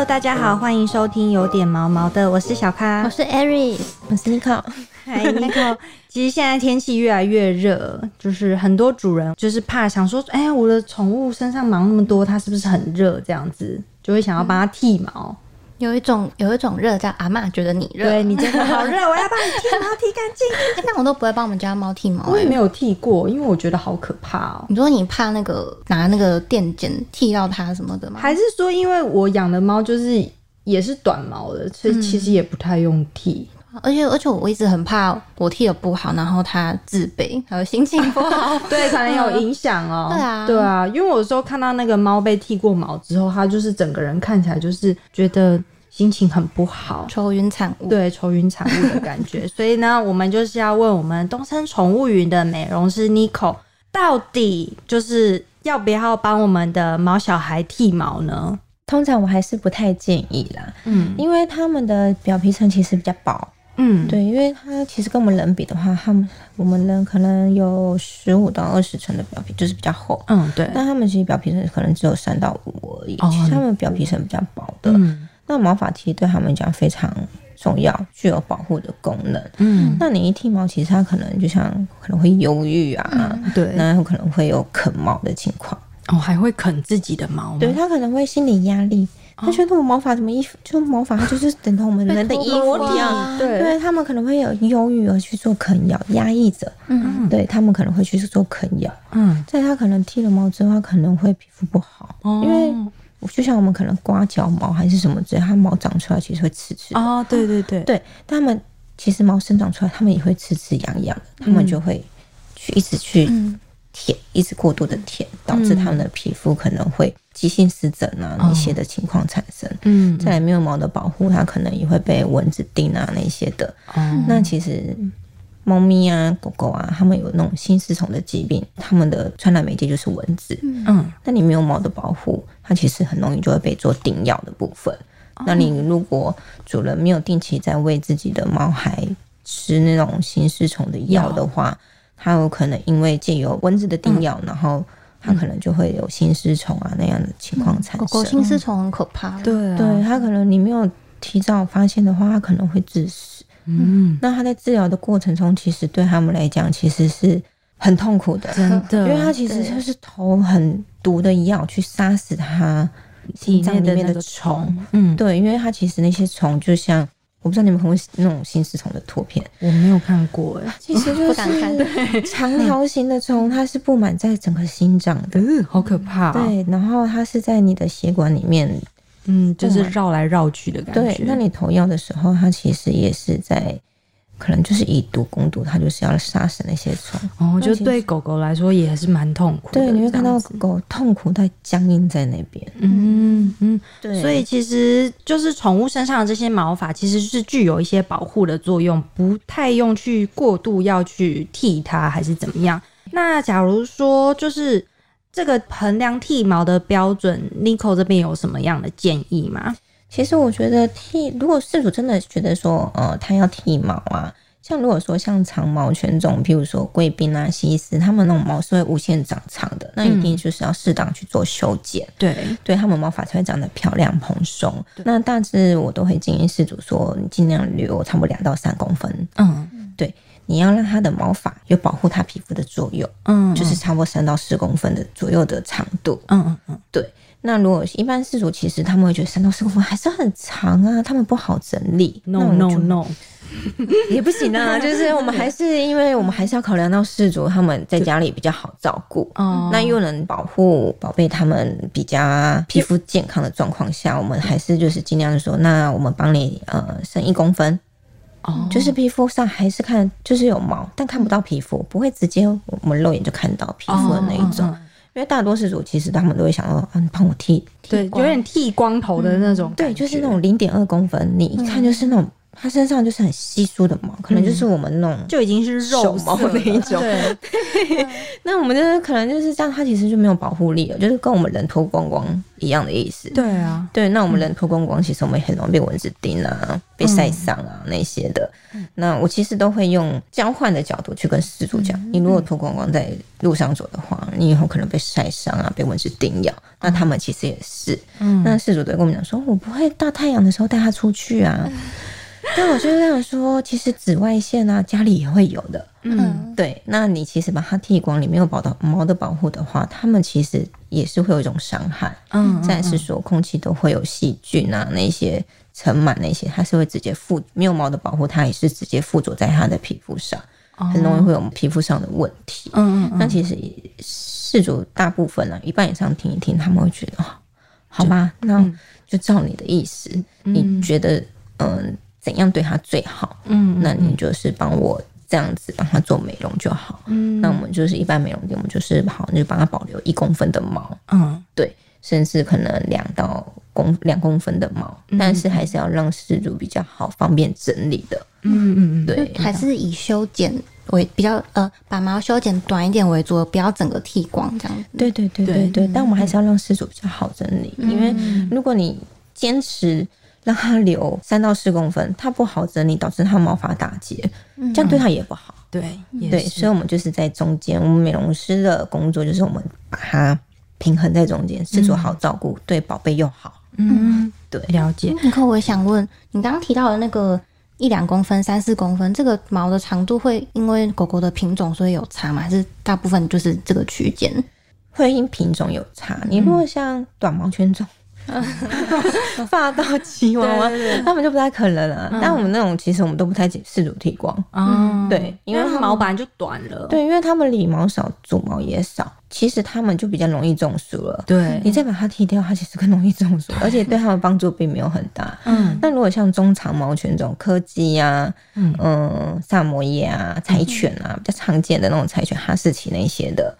Hello，大家好，欢迎收听有点毛毛的，我是小咖，我是 Aries，我是 Nico。嗨，Nico。其实现在天气越来越热，就是很多主人就是怕想说，哎呀，我的宠物身上毛那么多，它是不是很热？这样子就会想要帮它剃毛。有一种有一种热叫阿嬷觉得你热，对你真的好热，我要帮你剃毛剃干净。但我都不会帮我们家猫剃毛，我也没有剃过，因为我觉得好可怕哦。你说你怕那个拿那个电剪剃到它什么的吗？还是说因为我养的猫就是也是短毛的，所以其实也不太用剃。嗯、而且而且我一直很怕我剃的不好，然后它自卑，还有心情不好，对，可能有影响哦。对啊，对啊，因为我有时候看到那个猫被剃过毛之后，它就是整个人看起来就是觉得。心情很不好，愁云惨雾，对，愁云惨雾的感觉。所以呢，我们就是要问我们东森宠物云的美容师 Nico，到底就是要不要帮我们的毛小孩剃毛呢？通常我还是不太建议啦，嗯，因为他们的表皮层其实比较薄，嗯，对，因为它其实跟我们人比的话，他们我们人可能有十五到二十层的表皮，就是比较厚，嗯，对，但他们其实表皮层可能只有三到五而已，哦，其实他们表皮层比较薄的，嗯。那毛发其实对他们讲非常重要，具有保护的功能。嗯，那你一剃毛，其实它可能就像可能会忧郁啊，嗯、对，那有可能会有啃毛的情况。哦，还会啃自己的毛？对，它可能会心理压力，哦、他觉得我毛发怎么衣服，就毛发就是等同我们人的衣服一样。对，对他们可能会有忧郁而去做啃咬，压抑着。嗯，对他们可能会去做啃咬。嗯，在他可能剃了毛之后，他可能会皮肤不好，哦、因为。就像我们可能刮脚毛还是什么之类，它毛长出来其实会刺刺的。哦，对对对，对，它们其实毛生长出来，它们也会刺刺痒痒的，它们就会去一直去舔，嗯、一直过度的舔，导致它们的皮肤可能会急性湿疹啊那些的情况产生。嗯，再来没有毛的保护，它可能也会被蚊子叮啊那些的。哦，那其实。猫咪啊，狗狗啊，它们有那种心丝虫的疾病，它们的传染媒介就是蚊子。嗯，那你没有毛的保护，它其实很容易就会被做叮咬的部分。哦、那你如果主人没有定期在喂自己的猫孩吃那种心丝虫的药的话，它有可能因为借由蚊子的叮咬，嗯、然后它可能就会有心丝虫啊那样的情况产生。狗狗心丝虫很可怕，对、啊、对，它可能你没有提早发现的话，它可能会致死。嗯，那他在治疗的过程中，其实对他们来讲，其实是很痛苦的，真的，因为他其实就是投很毒的药去杀死他心脏里面的虫。嗯，对，因为他其实那些虫就像，我不知道你们看过那种心丝虫的图片，我没有看过哎，其实就是长条形的虫，它是布满在整个心脏的，嗯，好可怕。对，然后它是在你的血管里面。嗯，就是绕来绕去的感觉。对，那你投药的时候，它其实也是在，可能就是以毒攻毒，它就是要杀死那些虫。哦，就对狗狗来说也是蛮痛苦的。对，你会看到狗狗痛苦在僵硬在那边。嗯嗯，对。所以其实就是宠物身上的这些毛发，其实是具有一些保护的作用，不太用去过度要去剃它，还是怎么样？那假如说就是。这个衡量剃毛的标准，Nico 这边有什么样的建议吗？其实我觉得剃，如果事主真的觉得说，呃，他要剃毛啊，像如果说像长毛犬种，譬如说贵宾啊、西施，他们那种毛是会无限长长的，那一定就是要适当去做修剪，嗯、对，对他们毛发才会长得漂亮蓬松。那大致我都会建议事主说，你尽量留差不多两到三公分，嗯，对。你要让它的毛发有保护它皮肤的作用，嗯，就是差不多三到四公分的左右的长度，嗯嗯嗯，对。那如果一般饲主其实他们会觉得三到四公分还是很长啊，他们不好整理，no no no，也不行啊，就是我们还是因为我们还是要考量到饲主他们在家里比较好照顾，哦，那又能保护宝贝他们比较皮肤健康的状况下，我们还是就是尽量说，那我们帮你呃生一公分。哦，就是皮肤上还是看，就是有毛，但看不到皮肤，不会直接我们肉眼就看到皮肤的那一种。因为大多数主其实他们都会想说，啊，你帮我剃，对，有点剃光头的那种，对，就是那种零点二公分，你一看就是那种它身上就是很稀疏的毛，可能就是我们那种就已经是肉毛那一种。对，那我们就是可能就是这样，它其实就没有保护力了，就是跟我们人脱光光一样的意思。对啊，对，那我们人脱光光，其实我们很容易被蚊子叮啊，被晒伤啊那些的。那我其实都会用交换的角度去跟事主讲，你如果脱光光在路上走的话，你以后可能被晒伤啊，被蚊子叮咬。那他们其实也是，那事主都跟我们讲说，我不会大太阳的时候带它出去啊。但我就这样说，其实紫外线啊，家里也会有的。嗯，对。那你其实把它剃光，里面有保到毛的保护的话，它们其实也是会有一种伤害。嗯，再是说空气都会有细菌啊，那些尘螨那些，它是会直接附没有毛的保护，它也是直接附着在它的皮肤上，很容易会有皮肤上的问题。嗯嗯。那其实事主大部分啊，一半以上听一听，他们会觉得，好吧，那就照你的意思，你觉得嗯。怎样对它最好？嗯，那你就是帮我这样子帮它做美容就好。嗯，那我们就是一般美容店，我们就是好，那就帮它保留一公分的毛。嗯，对，甚至可能两到公两公分的毛，但是还是要让饲主比较好方便整理的。嗯嗯嗯，对，还是以修剪为比较呃，把毛修剪短一点为主，不要整个剃光这样子。对对对对对，但我们还是要让失主比较好整理，因为如果你坚持。让它留三到四公分，它不好整理，导致它毛发打结，这样对它也不好。对对，所以我们就是在中间，我们美容师的工作就是我们把它平衡在中间，是做好照顾，对宝贝又好。嗯，对，了解。你看，我想问你刚刚提到的那个一两公分、三四公分，这个毛的长度会因为狗狗的品种所以有差吗？还是大部分就是这个区间？会因品种有差。你如果像短毛犬种。霸道吉娃娃，他们就不太可能了。但我们那种，其实我们都不太给饲主剃光。嗯，对，因为毛本来就短了。对，因为他们理毛少，主毛也少，其实他们就比较容易中暑了。对，你再把它剃掉，它其实更容易中暑，而且对他们帮助并没有很大。嗯，那如果像中长毛犬种，柯基呀，嗯，萨摩耶啊，柴犬啊，比较常见的那种柴犬，哈士奇那些的，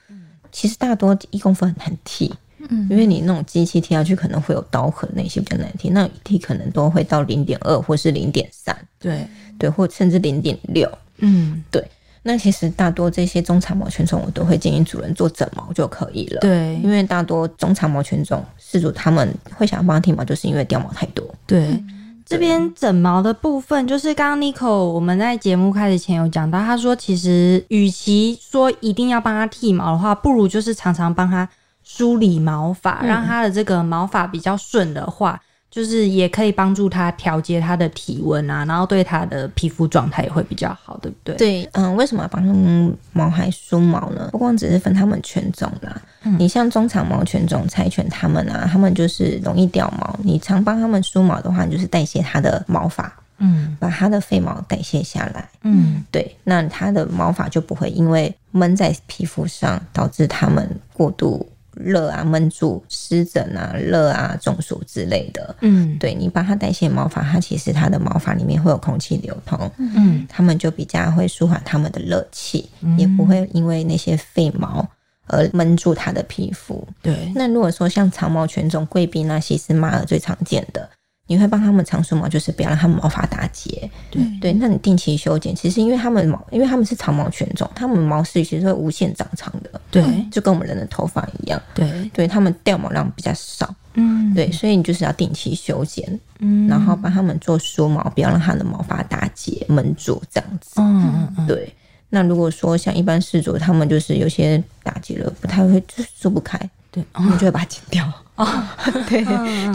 其实大多一公分很难剃。嗯，因为你那种机器贴下去可能会有刀痕，那些比较难听。那一剃可能都会到零点二或是零点三，对对，或甚至零点六。嗯，对。那其实大多这些中长毛犬种，我都会建议主人做整毛就可以了。对，因为大多中长毛犬种饲主他们会想要帮它剃毛，就是因为掉毛太多。对，对这边整毛的部分，就是刚刚 Nico 我们在节目开始前有讲到，他说其实与其说一定要帮他剃毛的话，不如就是常常帮他。梳理毛发，让它的这个毛发比较顺的话，嗯、就是也可以帮助它调节它的体温啊，然后对它的皮肤状态也会比较好，对不对？对，嗯，为什么要帮它们毛孩梳毛呢？不光只是分它们犬种啦，嗯、你像中长毛犬种柴犬，它们啊，它们就是容易掉毛，你常帮它们梳毛的话，你就是代谢它的毛发，嗯，把它的废毛代谢下来，嗯，对，那它的毛发就不会因为闷在皮肤上，导致它们过度。热啊，闷住、湿疹啊、热啊、中暑之类的。嗯，对，你帮它代谢毛发，它其实它的毛发里面会有空气流通。嗯，它们就比较会舒缓它们的热气，嗯、也不会因为那些废毛而闷住它的皮肤。对，那如果说像长毛犬种贵宾啊、西施、马尔最常见的。你会帮他们长梳毛，就是不要让他们毛发打结。对对，那你定期修剪，其实因为他们毛，因为他们是长毛犬种，他们毛是其实会无限长长的。对，就跟我们人的头发一样。对，对他们掉毛量比较少。嗯，对，所以你就是要定期修剪，嗯，然后帮他们做梳毛，不要让他的毛发打结闷住这样子。嗯嗯嗯，对。那如果说像一般饲主，他们就是有些打结了，不太会就梳不开。对，我们就会把它剪掉。哦，对，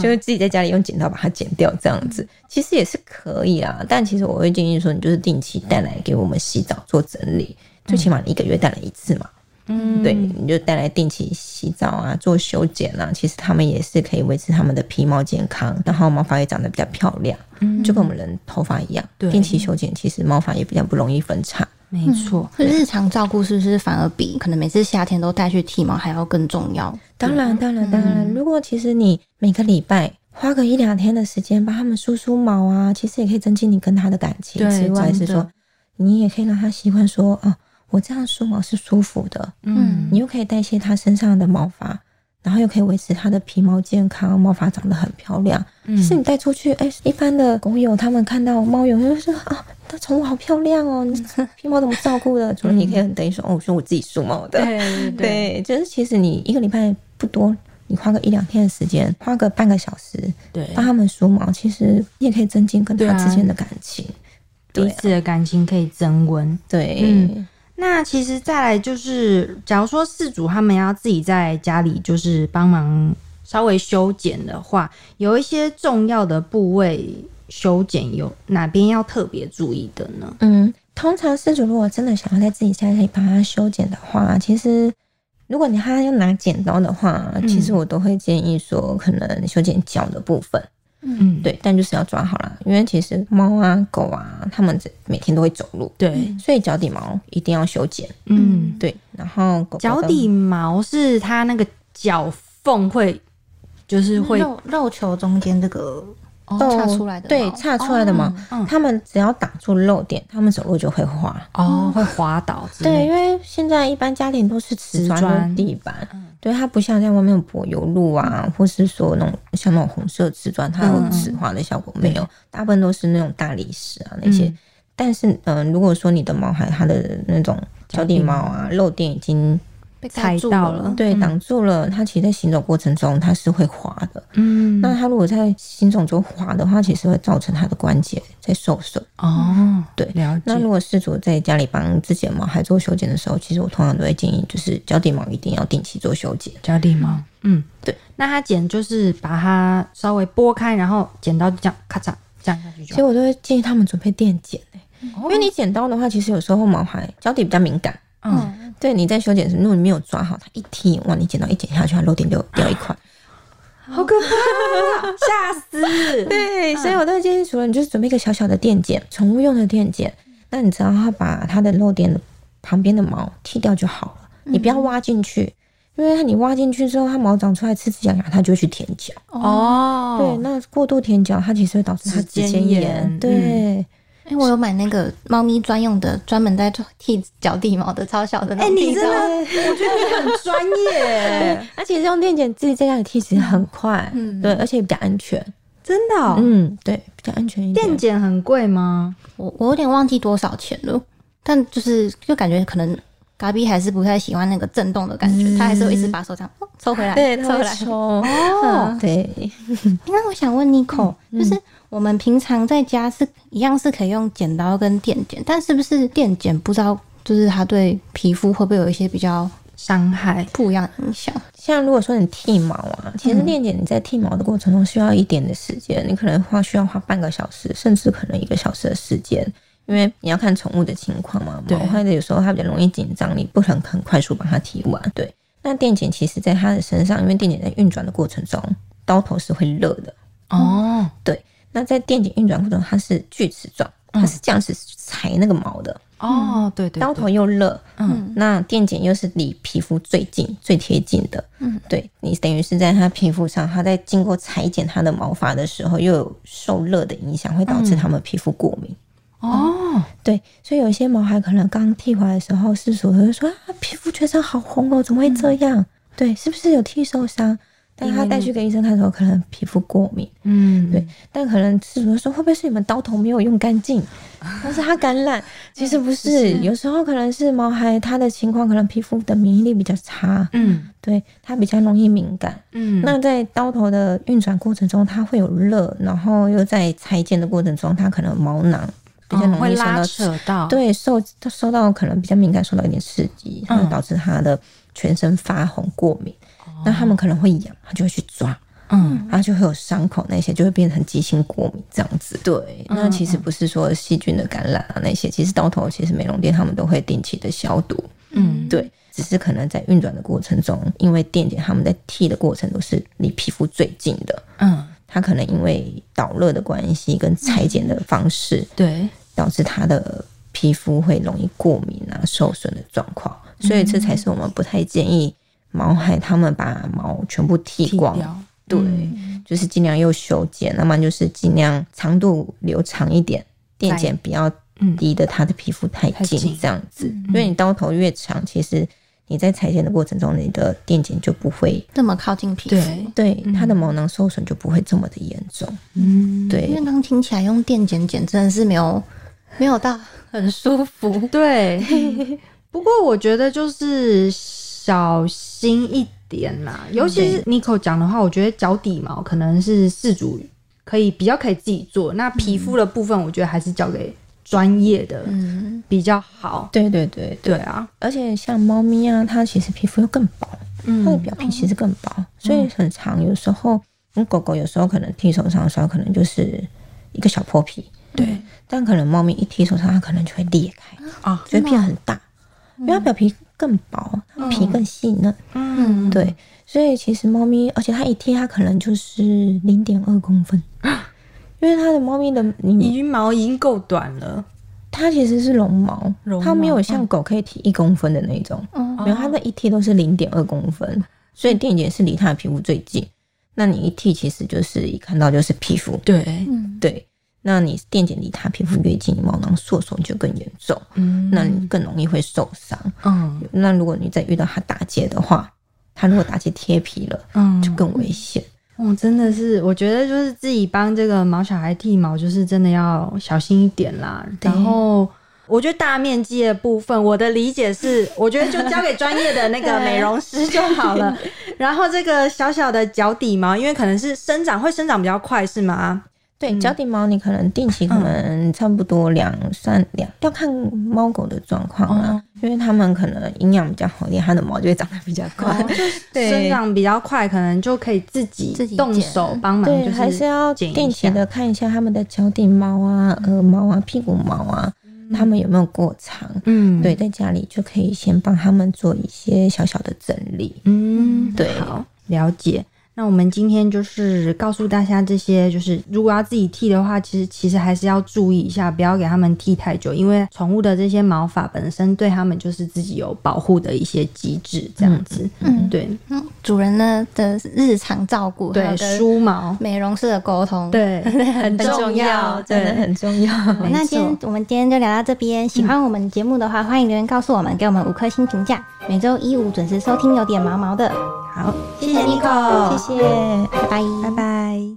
就是自己在家里用剪刀把它剪掉，这样子其实也是可以啊。但其实我会建议说，你就是定期带来给我们洗澡做整理，最起码你一个月带来一次嘛。嗯，对，你就带来定期洗澡啊，做修剪啊，其实他们也是可以维持他们的皮毛健康，然后毛发也长得比较漂亮。嗯，就跟我们人头发一样，对，定期修剪，其实毛发也比较不容易分叉。没错，可日常照顾是不是反而比可能每次夏天都带去剃毛还要更重要？当然，当然，当然。如果其实你每个礼拜花个一两天的时间帮他们梳梳毛啊，其实也可以增进你跟他的感情。之外是说，你也可以让他习惯说，哦，我这样梳毛是舒服的。嗯，你又可以代谢他身上的毛发，然后又可以维持它的皮毛健康，毛发长得很漂亮。嗯，是你带出去，哎、欸，一般的狗友他们看到猫友就说啊，它宠物好漂亮哦，皮毛怎么照顾的？除了你可以很等于说，哦，我说我自己梳毛的。对对对，对，就是其实你一个礼拜不多，你花个一两天的时间，花个半个小时，对，帮他们梳毛，其实你也可以增进跟他之间的感情，彼此的感情可以增温。对。嗯那其实再来就是，假如说饲主他们要自己在家里就是帮忙稍微修剪的话，有一些重要的部位修剪有哪边要特别注意的呢？嗯，通常饲主如果真的想要在自己家里把它修剪的话，其实如果你还要拿剪刀的话，其实我都会建议说，可能修剪脚的部分。嗯，对，但就是要抓好了，因为其实猫啊、狗啊，它们每天都会走路，对，所以脚底毛一定要修剪。嗯，对。然后狗脚底毛是它那个脚缝会，就是会肉肉球中间这个岔出来的，对，差出来的毛，他们只要挡住漏点，他们走路就会滑，哦，会滑倒。对，因为现在一般家庭都是瓷砖地板。对，它不像在外面有柏油路啊，或是说那种像那种红色瓷砖，它有齿滑的效果没有，嗯、大部分都是那种大理石啊那些。嗯、但是，嗯、呃，如果说你的毛孩它的那种脚底毛啊漏点已经。踩到了，对，挡住了。它其实，在行走过程中，它是会滑的。嗯，那它如果在行走中滑的话，其实会造成它的关节在受损。哦，对，了解。那如果饲主在家里帮自己的毛孩做修剪的时候，其实我通常都会建议，就是脚底毛一定要定期做修剪。脚底毛，嗯，对。那它剪就是把它稍微拨开，然后剪刀就这样咔嚓这样下去就。其实我都会建议他们准备电剪、欸嗯、因为你剪刀的话，其实有时候毛孩脚底比较敏感。嗯，对，你在修剪时，如果你没有抓好，它一踢，哇，你剪刀一剪下去，它漏点就掉一块，好可怕，吓死！对，所以我都建议除了，你就是准备一个小小的电剪，宠物用的电剪，那你只要把它的漏点的旁边的毛剃掉就好了，你不要挖进去，因为你挖进去之后，它毛长出来刺刺痒痒，它就会去舔脚。哦，对，那过度舔脚，它其实会导致它指尖炎。对。哎、欸，我有买那个猫咪专用的，专门在剃脚底毛的超小的那种剃刀。哎、欸，你真的，我觉得你很专业。而且用电剪自己在家里剃其实很快，嗯，对，而且比较安全。真的、喔？嗯，对，比较安全一点。电剪很贵吗？我我有点忘记多少钱了，但就是就感觉可能嘎比还是不太喜欢那个震动的感觉，嗯、他还是会一直把手这样抽回来，对，抽回来。抽哦，对。那我想问 Nico，、嗯、就是。我们平常在家是一样是可以用剪刀跟电剪，但是不是电剪不知道，就是它对皮肤会不会有一些比较伤害、不一样的影响？像如果说你剃毛啊，其实电剪你在剃毛的过程中需要一点的时间，嗯、你可能花需要花半个小时，甚至可能一个小时的时间，因为你要看宠物的情况嘛。毛或者有时候它比较容易紧张，你不可能很快速把它剃完。对，那电剪其实在它的身上，因为电剪在运转的过程中，刀头是会热的。哦，对。那在电剪运转过程中，它是锯齿状，它是这样子裁那个毛的。哦，对对，刀头又热，嗯，那电剪又是离皮肤最近、最贴近的。嗯，对，你等于是在它皮肤上，它在经过裁剪它的毛发的时候，又有受热的影响，会导致它们皮肤过敏。哦，对，所以有些毛孩可能刚剃回来的时候，饲主会说啊，皮肤全身好红哦，怎么会这样？对，是不是有剃受伤？但他带去给医生看的时候，可能皮肤过敏，嗯，对。但可能是说，会不会是你们刀头没有用干净，但是他感染？其实不是，有时候可能是毛孩他的情况，可能皮肤的免疫力比较差，嗯，对，他比较容易敏感，嗯。那在刀头的运转过程中，它会有热，然后又在裁剪的过程中，它可能毛囊比较容易受到扯到，对，受受到可能比较敏感，受到一点刺激，然后导致他的全身发红过敏。那他们可能会痒，他就会去抓，嗯，然后就会有伤口，那些就会变成急性过敏这样子。对，那其实不是说细菌的感染啊，那些其实刀头其实美容店他们都会定期的消毒，嗯，对，只是可能在运转的过程中，因为电解他们在剃的过程都是离皮肤最近的，嗯，他可能因为导热的关系跟裁剪的方式，对，导致他的皮肤会容易过敏啊、受损的状况，所以这才是我们不太建议。毛孩他们把毛全部剃光，剃，对，嗯、就是尽量又修剪，那么就是尽量长度留长一点，电剪不要离的他的皮肤太近，这样子，嗯、因为你刀头越长，其实你在裁剪的过程中，你的电剪就不会这么靠近皮肤，对，对，它的毛囊受损就不会这么的严重。嗯，对。因为刚听起来用电剪剪真的是没有没有到很舒服。对，不过我觉得就是小心一点啦，尤其是 Nico 讲的话，我觉得脚底毛可能是饲主可以比较可以自己做，那皮肤的部分，我觉得还是交给。专业的比较好，对对对对。啊！而且像猫咪啊，它其实皮肤又更薄，嗯，它的表皮其实更薄，所以很长。有时候，狗狗有时候可能剃手上的时候，可能就是一个小破皮，对。但可能猫咪一剃手上，它可能就会裂开啊，就会变很大，因为它表皮更薄，皮更细嫩，嗯，对。所以其实猫咪，而且它一剃，它可能就是零点二公分。因为它的猫咪的羽毛已经够短了，它其实是绒毛，它没有像狗可以剃一公分的那种，嗯没有，它那一剃都是零点二公分，所以电剪是离它的皮肤最近。那你一剃，其实就是一看到就是皮肤，对，对。那你电剪离它皮肤越近，毛囊受损就更严重，嗯，那你更容易会受伤，嗯。那如果你再遇到它打结的话，它如果打结贴皮了，嗯，就更危险。哦，真的是，我觉得就是自己帮这个毛小孩剃毛，就是真的要小心一点啦。然后，我觉得大面积的部分，我的理解是，我觉得就交给专业的那个美容师就好了。然后，这个小小的脚底毛，因为可能是生长会生长比较快，是吗？对，脚底毛你可能定期可能差不多两三两，要看猫狗的状况啦，因为它们可能营养比较好一点，它的毛就会长得比较快，对，生长比较快，可能就可以自己自己动手帮忙，对，还是要定期的看一下它们的脚底毛啊、耳毛啊、屁股毛啊，它们有没有过长，嗯，对，在家里就可以先帮他们做一些小小的整理，嗯，对，好，了解。那我们今天就是告诉大家这些，就是如果要自己剃的话，其实其实还是要注意一下，不要给他们剃太久，因为宠物的这些毛发本身对他们就是自己有保护的一些机制，这样子。嗯，对。嗯，主人呢的日常照顾，对，梳毛、美容师的沟通，对，很重要，真的很重要。那今天我们今天就聊到这边，喜欢我们节目的话，欢迎留言告诉我们，给我们五颗星评价。每周一五准时收听，有点毛毛的。好，谢谢 Nico，谢谢，拜拜，拜拜。